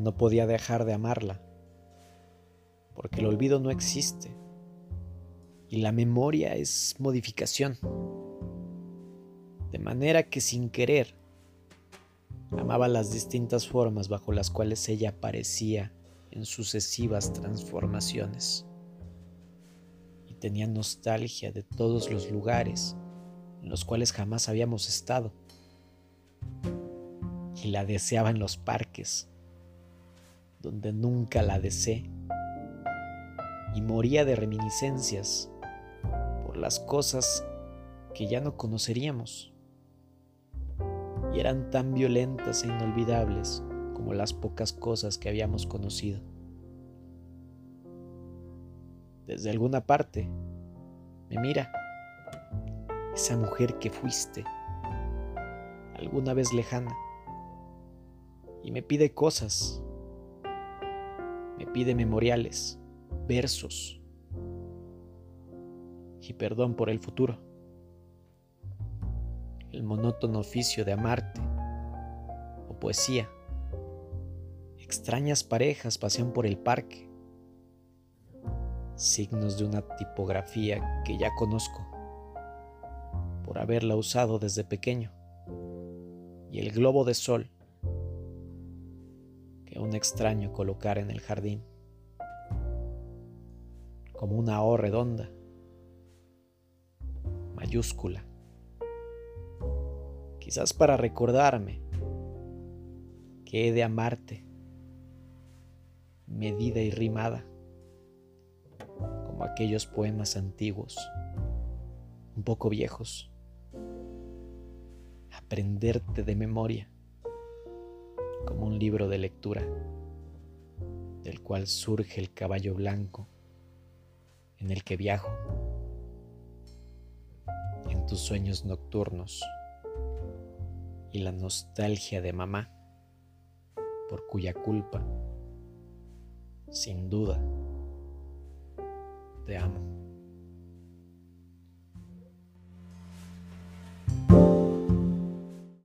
no podía dejar de amarla, porque el olvido no existe y la memoria es modificación. De manera que sin querer, amaba las distintas formas bajo las cuales ella aparecía en sucesivas transformaciones. Y tenía nostalgia de todos los lugares en los cuales jamás habíamos estado. Y la deseaba en los parques, donde nunca la deseé. Y moría de reminiscencias por las cosas que ya no conoceríamos y eran tan violentas e inolvidables como las pocas cosas que habíamos conocido. Desde alguna parte me mira esa mujer que fuiste alguna vez lejana y me pide cosas, pide memoriales, versos. Y perdón por el futuro. El monótono oficio de amarte, o poesía. Extrañas parejas pasean por el parque, signos de una tipografía que ya conozco, por haberla usado desde pequeño, y el globo de sol un extraño colocar en el jardín, como una O redonda, mayúscula. Quizás para recordarme que he de amarte, medida y rimada, como aquellos poemas antiguos, un poco viejos, aprenderte de memoria, como un libro de lectura, del cual surge el caballo blanco en el que viajo en tus sueños nocturnos y la nostalgia de mamá, por cuya culpa, sin duda, te amo.